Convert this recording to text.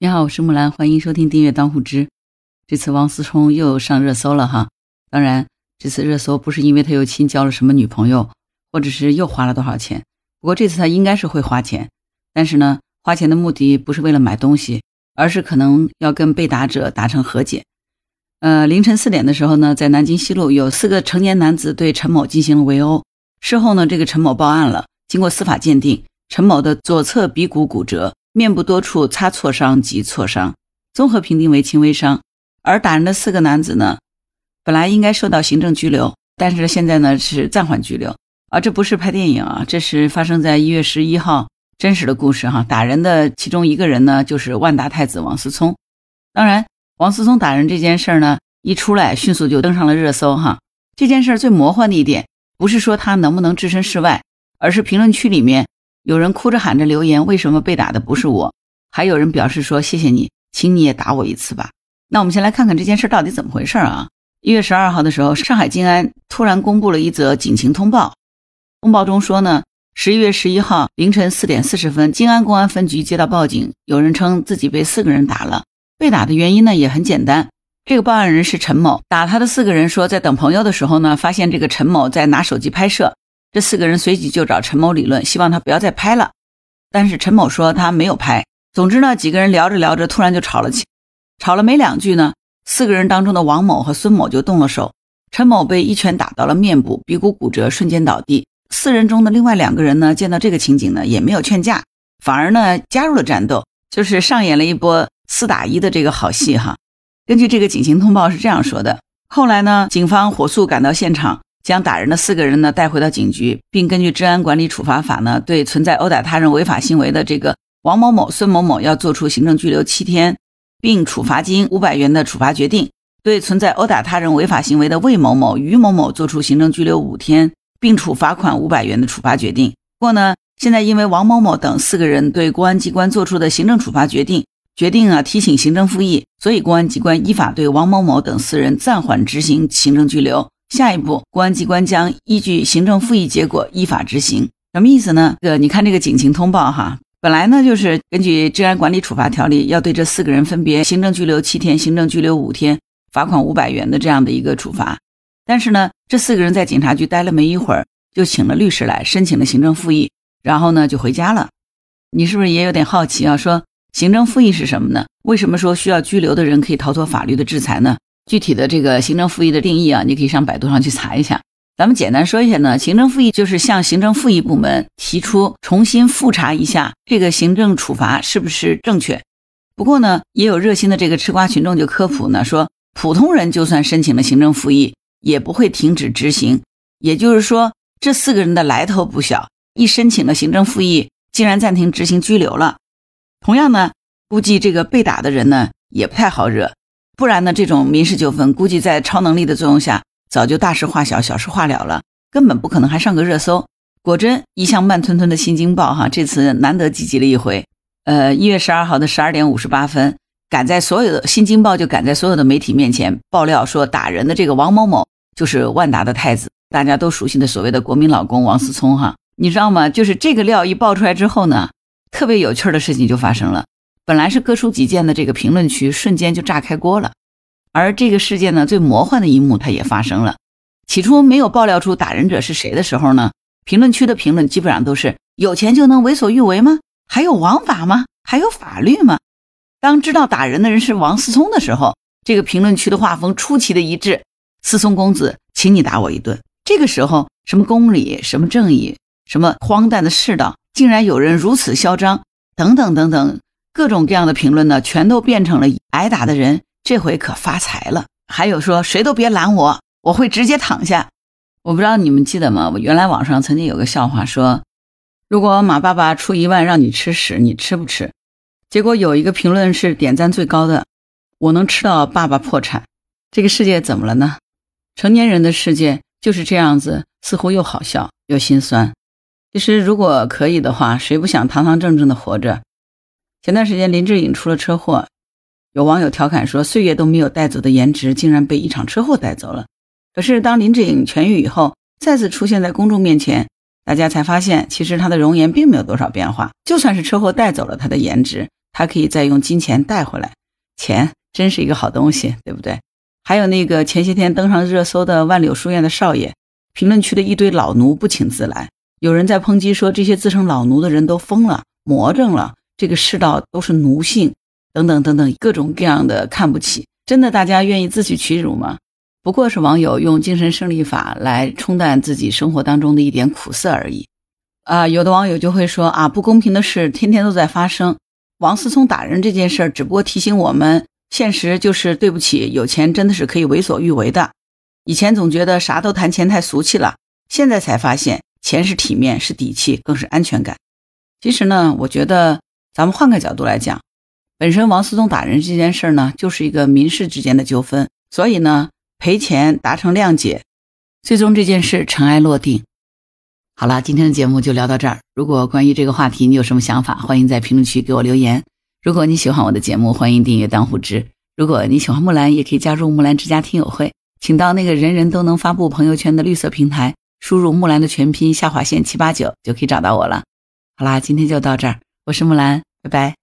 你好，我是木兰，欢迎收听订阅当户知。这次王思聪又上热搜了哈，当然这次热搜不是因为他又新交了什么女朋友，或者是又花了多少钱。不过这次他应该是会花钱，但是呢，花钱的目的不是为了买东西，而是可能要跟被打者达成和解。呃，凌晨四点的时候呢，在南京西路有四个成年男子对陈某进行了围殴。事后呢，这个陈某报案了，经过司法鉴定，陈某的左侧鼻骨骨折。面部多处擦挫伤及挫伤，综合评定为轻微伤。而打人的四个男子呢，本来应该受到行政拘留，但是现在呢是暂缓拘留。啊，这不是拍电影啊，这是发生在一月十一号真实的故事哈。打人的其中一个人呢，就是万达太子王思聪。当然，王思聪打人这件事儿呢，一出来迅速就登上了热搜哈。这件事儿最魔幻的一点，不是说他能不能置身事外，而是评论区里面。有人哭着喊着留言：“为什么被打的不是我？”还有人表示说：“谢谢你，请你也打我一次吧。”那我们先来看看这件事到底怎么回事啊？一月十二号的时候，上海静安突然公布了一则警情通报。通报中说呢，十一月十一号凌晨四点四十分，静安公安分局接到报警，有人称自己被四个人打了。被打的原因呢也很简单，这个报案人是陈某，打他的四个人说，在等朋友的时候呢，发现这个陈某在拿手机拍摄。这四个人随即就找陈某理论，希望他不要再拍了。但是陈某说他没有拍。总之呢，几个人聊着聊着，突然就吵了起，吵了没两句呢，四个人当中的王某和孙某就动了手。陈某被一拳打到了面部，鼻骨骨折，瞬间倒地。四人中的另外两个人呢，见到这个情景呢，也没有劝架，反而呢加入了战斗，就是上演了一波四打一的这个好戏哈。根据这个警情通报是这样说的：后来呢，警方火速赶到现场。将打人的四个人呢带回到警局，并根据《治安管理处罚法》呢，对存在殴打他人违法行为的这个王某某、孙某某要做出行政拘留七天，并处罚金五百元的处罚决定；对存在殴打他人违法行为的魏某某、于某某做出行政拘留五天，并处罚款五百元的处罚决定。不过呢，现在因为王某某等四个人对公安机关作出的行政处罚决定决定啊提请行政复议，所以公安机关依法对王某某等四人暂缓执行行政拘留。下一步，公安机关将依据行政复议结果依法执行。什么意思呢？这个你看这个警情通报哈，本来呢就是根据治安管理处罚条例，要对这四个人分别行政拘留七天、行政拘留五天、罚款五百元的这样的一个处罚。但是呢，这四个人在警察局待了没一会儿，就请了律师来申请了行政复议，然后呢就回家了。你是不是也有点好奇啊？说行政复议是什么呢？为什么说需要拘留的人可以逃脱法律的制裁呢？具体的这个行政复议的定义啊，你可以上百度上去查一下。咱们简单说一下呢，行政复议就是向行政复议部门提出重新复查一下这个行政处罚是不是正确。不过呢，也有热心的这个吃瓜群众就科普呢，说普通人就算申请了行政复议，也不会停止执行。也就是说，这四个人的来头不小，一申请了行政复议，竟然暂停执行拘留了。同样呢，估计这个被打的人呢，也不太好惹。不然呢？这种民事纠纷估计在超能力的作用下，早就大事化小，小事化了了，根本不可能还上个热搜。果真一向慢吞吞的《新京报》哈，这次难得积极了一回。呃，一月十二号的十二点五十八分，赶在所有的《新京报》就赶在所有的媒体面前爆料说，打人的这个王某某就是万达的太子，大家都熟悉的所谓的国民老公王思聪哈。你知道吗？就是这个料一爆出来之后呢，特别有趣的事情就发生了。本来是各抒己见的这个评论区，瞬间就炸开锅了。而这个事件呢，最魔幻的一幕它也发生了。起初没有爆料出打人者是谁的时候呢，评论区的评论基本上都是“有钱就能为所欲为吗？还有王法吗？还有法律吗？”当知道打人的人是王思聪的时候，这个评论区的画风出奇的一致：“思聪公子，请你打我一顿。”这个时候，什么公理，什么正义，什么荒诞的世道，竟然有人如此嚣张，等等等等。各种各样的评论呢，全都变成了挨打的人这回可发财了。还有说谁都别拦我，我会直接躺下。我不知道你们记得吗？我原来网上曾经有个笑话说，如果马爸爸出一万让你吃屎，你吃不吃？结果有一个评论是点赞最高的，我能吃到爸爸破产。这个世界怎么了呢？成年人的世界就是这样子，似乎又好笑又心酸。其实如果可以的话，谁不想堂堂正正的活着？前段时间林志颖出了车祸，有网友调侃说：“岁月都没有带走的颜值，竟然被一场车祸带走了。”可是当林志颖痊愈以后，再次出现在公众面前，大家才发现，其实他的容颜并没有多少变化。就算是车祸带走了他的颜值，他可以再用金钱带回来。钱真是一个好东西，对不对？还有那个前些天登上热搜的万柳书院的少爷，评论区的一堆老奴不请自来，有人在抨击说这些自称老奴的人都疯了、魔怔了，这个世道都是奴性，等等等等，各种各样的看不起。真的，大家愿意自取其辱吗？不过是网友用精神胜利法来冲淡自己生活当中的一点苦涩而已。啊，有的网友就会说啊，不公平的事天天都在发生。王思聪打人这件事儿，只不过提醒我们，现实就是对不起，有钱真的是可以为所欲为的。以前总觉得啥都谈钱太俗气了，现在才发现，钱是体面，是底气，更是安全感。其实呢，我觉得咱们换个角度来讲，本身王思聪打人这件事呢，就是一个民事之间的纠纷，所以呢，赔钱达成谅解，最终这件事尘埃落定。好了，今天的节目就聊到这儿。如果关于这个话题你有什么想法，欢迎在评论区给我留言。如果你喜欢我的节目，欢迎订阅当户知。如果你喜欢木兰，也可以加入木兰之家听友会，请到那个人人都能发布朋友圈的绿色平台，输入木兰的全拼下划线七八九就可以找到我了。好啦，今天就到这儿，我是木兰，拜拜。